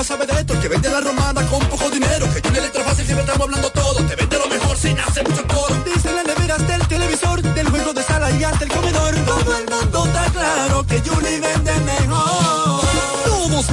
más sabe de esto, que vende la romana con poco dinero. Que Junior Electrofácil siempre estamos hablando todo. Te vende lo mejor sin hacer mucho coro. Dice las neveras del televisor, del juego de sala y hasta el comedor. Todo el mundo está claro que. Todos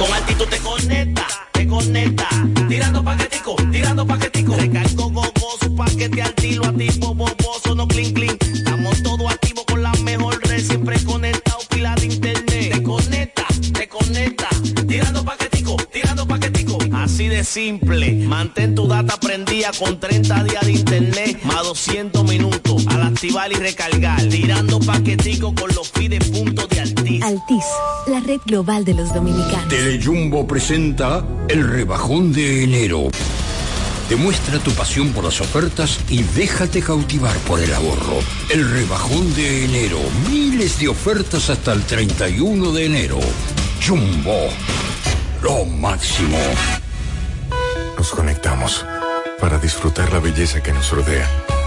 Con actitud te conecta, te conecta. Tirando paquetico, tirando paquetico. Recargo gogoso, paquete al tiro, activo, boboso, no clean, clean. Estamos todos activos con la mejor red, siempre conectado, pila de internet. Te conecta, te conecta. Tirando paquetico, tirando paquetico. Así de simple. Mantén tu data prendida con 30 días de internet, más 200 minutos. Activar y recargar. Tirando paquetico con los fides puntos de Altis. Altis, la red global de los dominicanos. Telejumbo presenta el rebajón de enero. Demuestra tu pasión por las ofertas y déjate cautivar por el ahorro. El rebajón de enero. Miles de ofertas hasta el 31 de enero. Jumbo. Lo máximo. Nos conectamos para disfrutar la belleza que nos rodea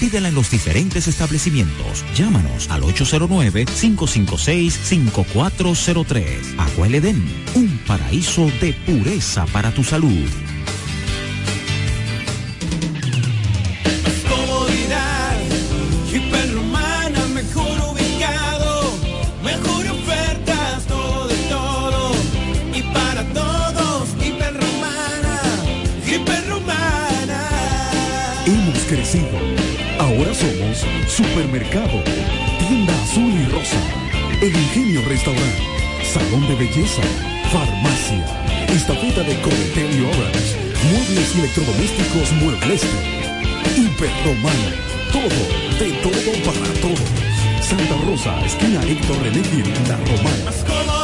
Pídela en los diferentes establecimientos. Llámanos al 809-556-5403. Agua El Edén, un paraíso de pureza para tu salud. Supermercado, Tienda Azul y Rosa, El Ingenio Restaurant, Salón de Belleza, Farmacia, Estafeta de Cometel y Orange, Muebles Electrodomésticos Muebleste, Hiperromana, todo, de todo para todo. Santa Rosa, esquina Héctor René La Romana.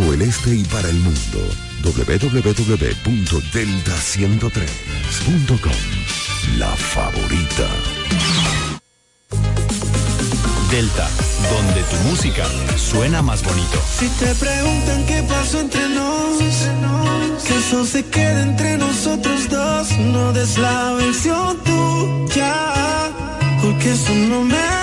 Todo el este y para el mundo, www.delta103.com. La favorita. Delta, donde tu música suena más bonito. Si te preguntan qué pasó entre nos, que eso se quede entre nosotros dos, no des la versión tuya, porque eso no me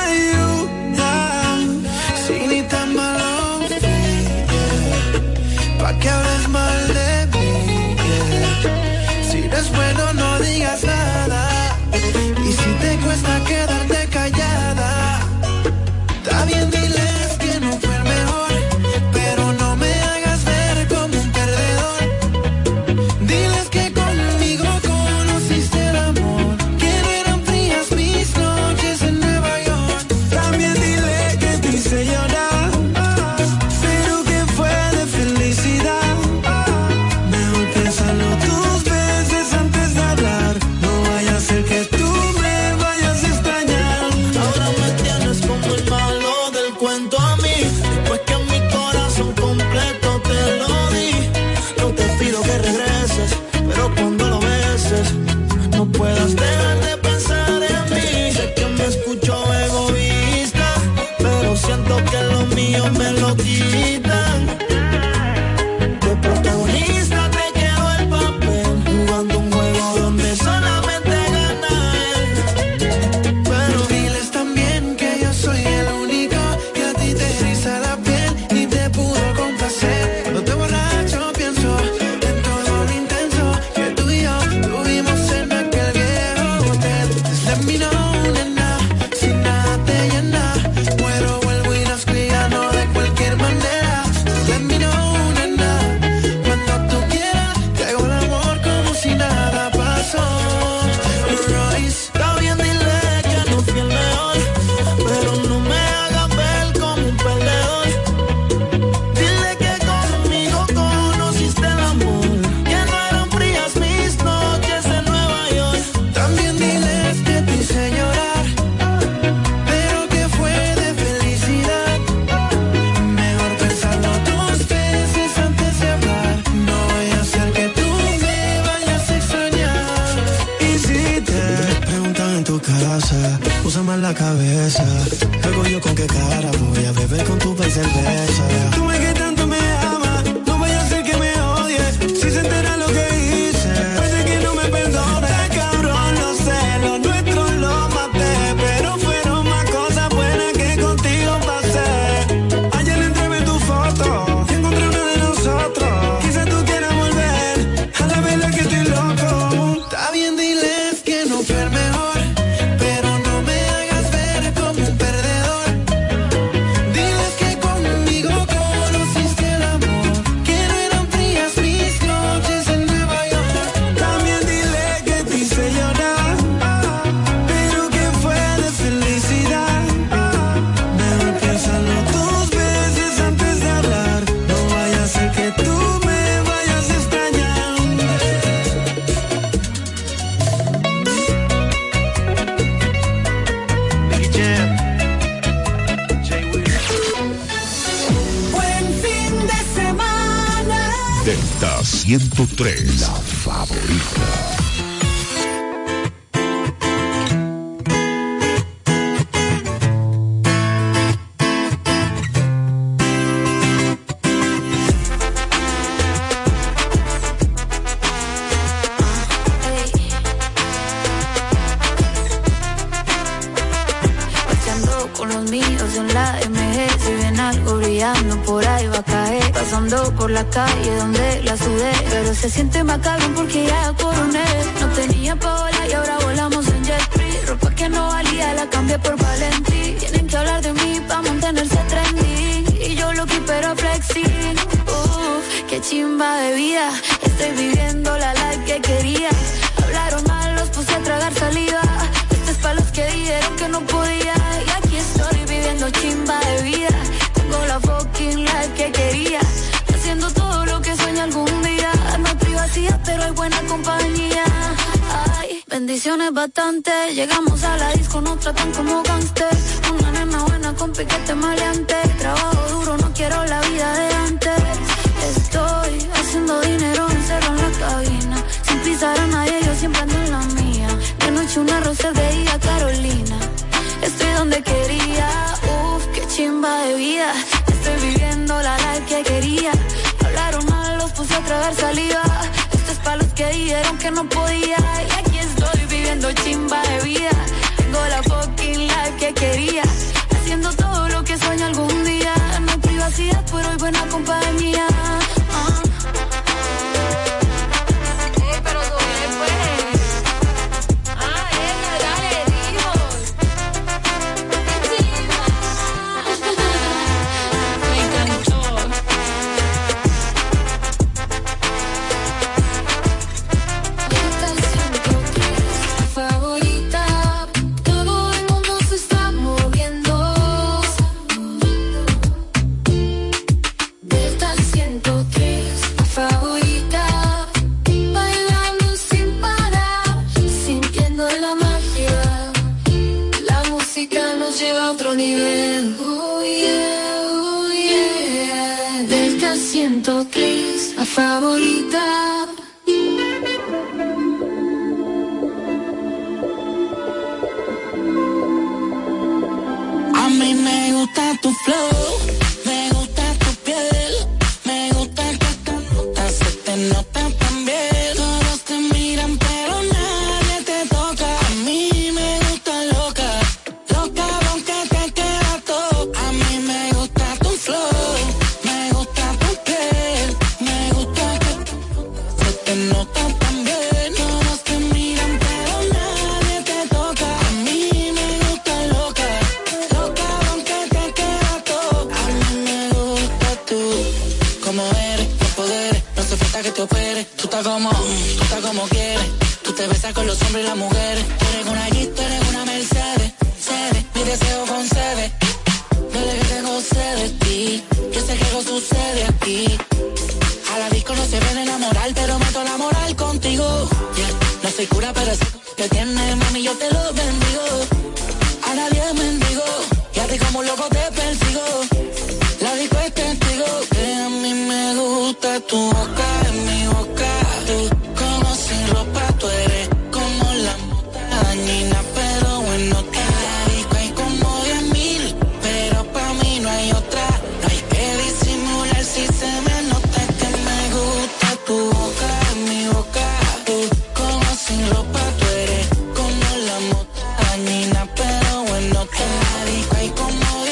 la cabeza. Luego yo con qué cara voy a beber con tu cerveza. Tú me 103 La favorita. Pachando con los míos en la MG, si ven algo brillando por ahí va a caer, pasando por la calle se siente más porque ya coroné. No tenía paola y ahora volamos en jet free. Ropa que no valía la cambié por Valentí. Tienen que hablar de mí para mantenerse trendy. Y yo lo que pero flexi. Uff, oh, qué chimba de vida. Estoy viviendo la Opciones bastante. Llegamos a la disco, nos tratan como gangster. Una nena buena con piquete maleante chimba de La música nos lleva a otro nivel. Oh yeah, oh yeah. Delta 103, la favorita. A mí me gusta tu flow Yeah. No soy cura, pero sé que tiene, mami, yo te lo vendo. marica y como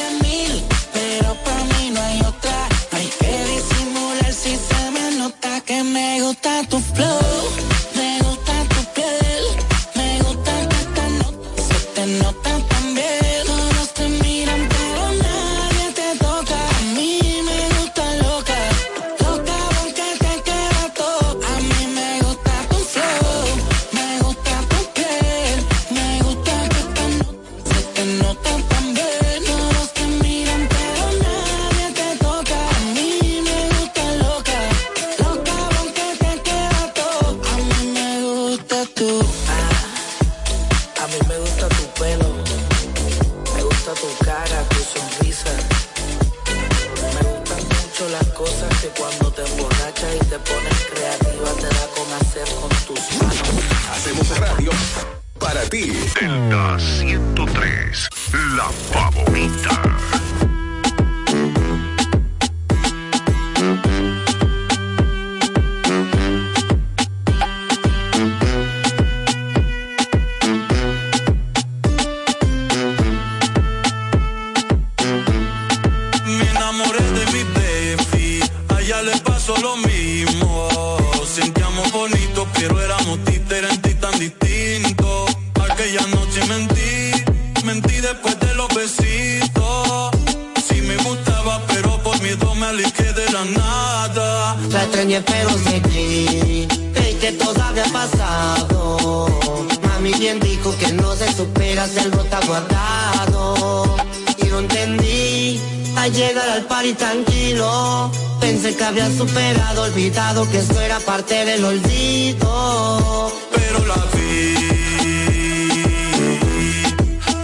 alguien dijo que no se supera si algo está guardado. Y no entendí, al llegar al party tranquilo, pensé que había superado, olvidado que esto era parte del olvido. Pero la vi,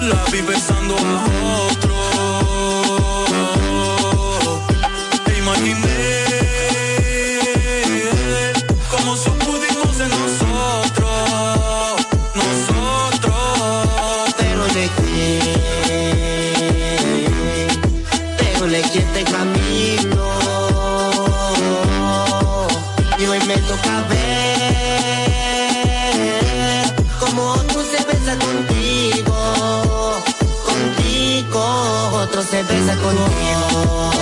la vi pensando más. Una me besa conmigo.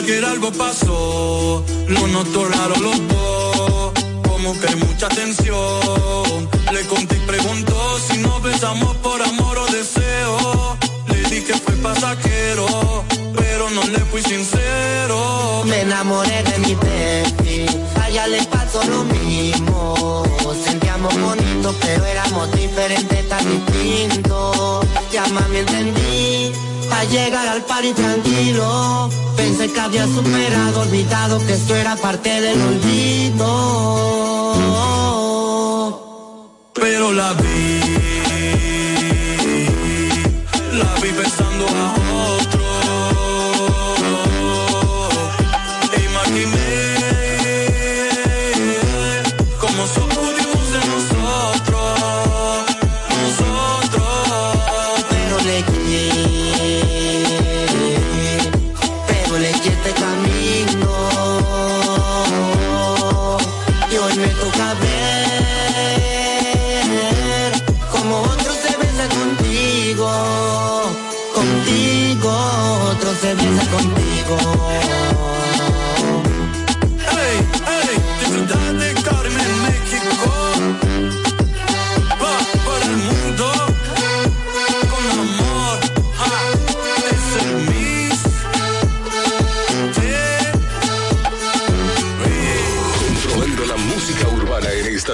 ayer algo pasó, lo noto raro los dos, como que hay mucha tensión. Le conté y preguntó somos diferentes, tan distintos. Ya mami entendí, pa' llegar al party tranquilo. Pensé que había superado, olvidado que esto era parte del olvido. Pero la vi, la vi pensando ahora.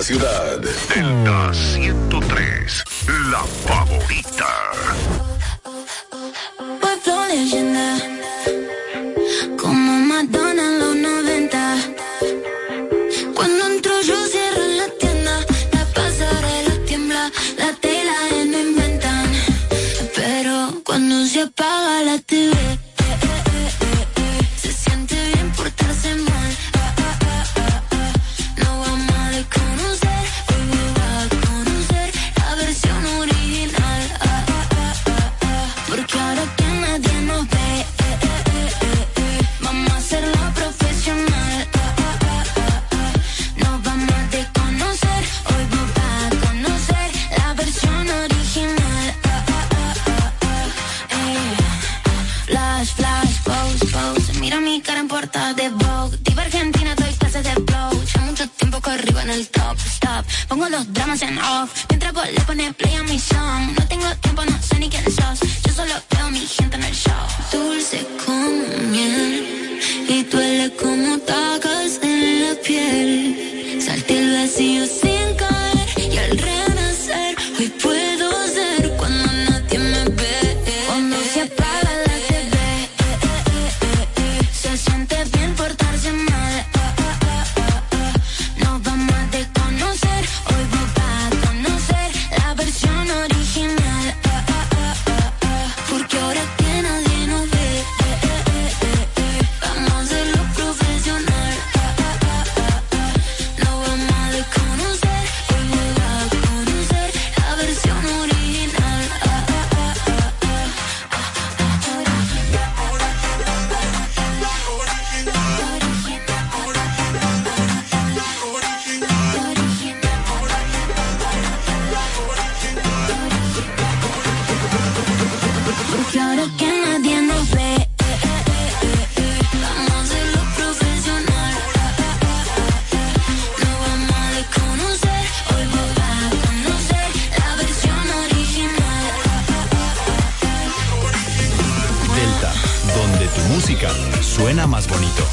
ciudad. Delta 103, la favorita. Pueblo leyenda, como Madonna en los 90. Cuando entro yo cierro la tienda, la pasarela tiembla, la tela en no inventan. Pero cuando se apaga la TV. de Vogue. Diva Argentina, doy clases de blow. Ya mucho tiempo corrido en el top, stop. Pongo los dramas en off. Mientras vos le pones play a mi song. No tengo tiempo, no sé ni quién sos. Yo solo veo a mi gente en el show. Dulce como miel. Y duele como tacas en la piel. Salte el vacío sin caer. Y alrededor bonito.